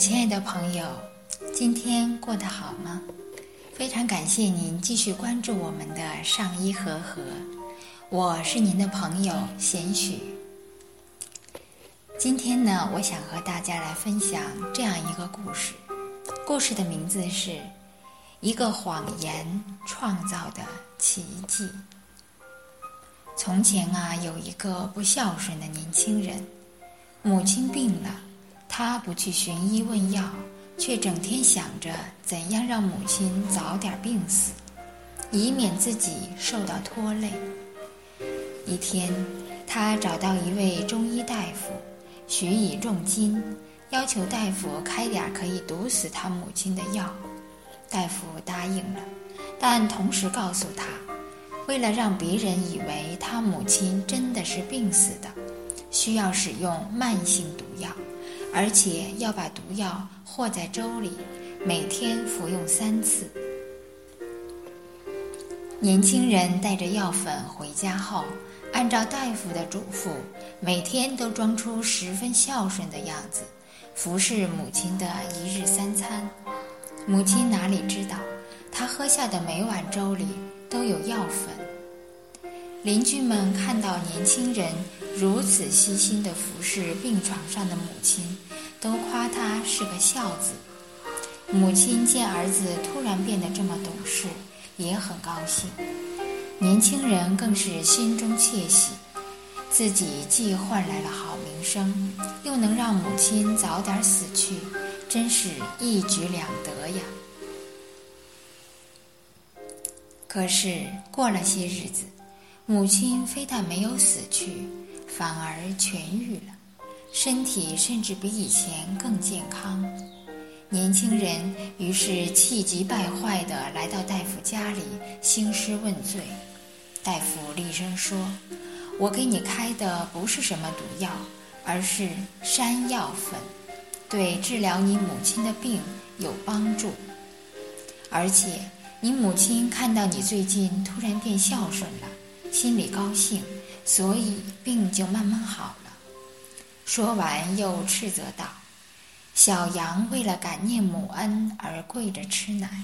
亲爱的朋友，今天过得好吗？非常感谢您继续关注我们的上医和和，我是您的朋友贤许。今天呢，我想和大家来分享这样一个故事，故事的名字是《一个谎言创造的奇迹》。从前啊，有一个不孝顺的年轻人，母亲病了，他不去寻医问药，却整天想着怎样让母亲早点病死，以免自己受到拖累。一天，他找到一位中医大夫，许以重金，要求大夫开点可以毒死他母亲的药。大夫答应了，但同时告诉他。为了让别人以为他母亲真的是病死的，需要使用慢性毒药，而且要把毒药和在粥里，每天服用三次。年轻人带着药粉回家后，按照大夫的嘱咐，每天都装出十分孝顺的样子，服侍母亲的一日三餐。母亲哪里知道，他喝下的每碗粥里。都有药粉。邻居们看到年轻人如此细心地服侍病床上的母亲，都夸他是个孝子。母亲见儿子突然变得这么懂事，也很高兴。年轻人更是心中窃喜，自己既换来了好名声，又能让母亲早点死去，真是一举两得呀。可是过了些日子，母亲非但没有死去，反而痊愈了，身体甚至比以前更健康。年轻人于是气急败坏地来到大夫家里兴师问罪。大夫厉声说：“我给你开的不是什么毒药，而是山药粉，对治疗你母亲的病有帮助，而且。”你母亲看到你最近突然变孝顺了，心里高兴，所以病就慢慢好。说完，又斥责道：“小羊为了感念母恩而跪着吃奶，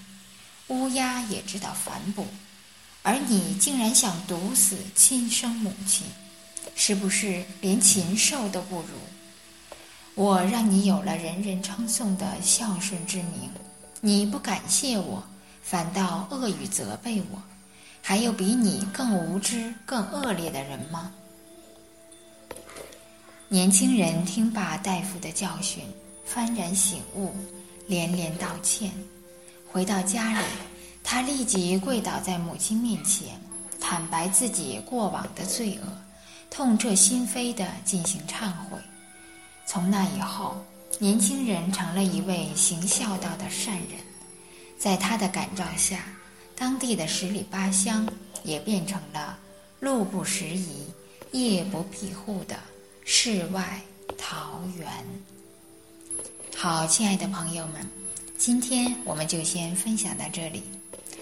乌鸦也知道反哺，而你竟然想毒死亲生母亲，是不是连禽兽都不如？我让你有了人人称颂的孝顺之名，你不感谢我？”反倒恶语责备我，还有比你更无知、更恶劣的人吗？年轻人听罢大夫的教训，幡然醒悟，连连道歉。回到家里，他立即跪倒在母亲面前，坦白自己过往的罪恶，痛彻心扉地进行忏悔。从那以后，年轻人成了一位行孝道的善人。在他的感召下，当地的十里八乡也变成了路不拾遗、夜不闭户的世外桃源。好，亲爱的朋友们，今天我们就先分享到这里。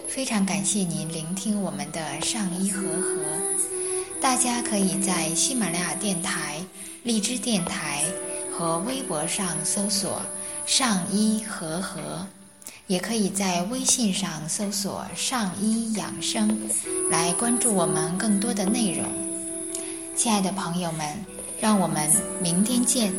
非常感谢您聆听我们的上医和和，大家可以在喜马拉雅电台、荔枝电台和微博上搜索“上医和和”。也可以在微信上搜索“上医养生”，来关注我们更多的内容。亲爱的朋友们，让我们明天见。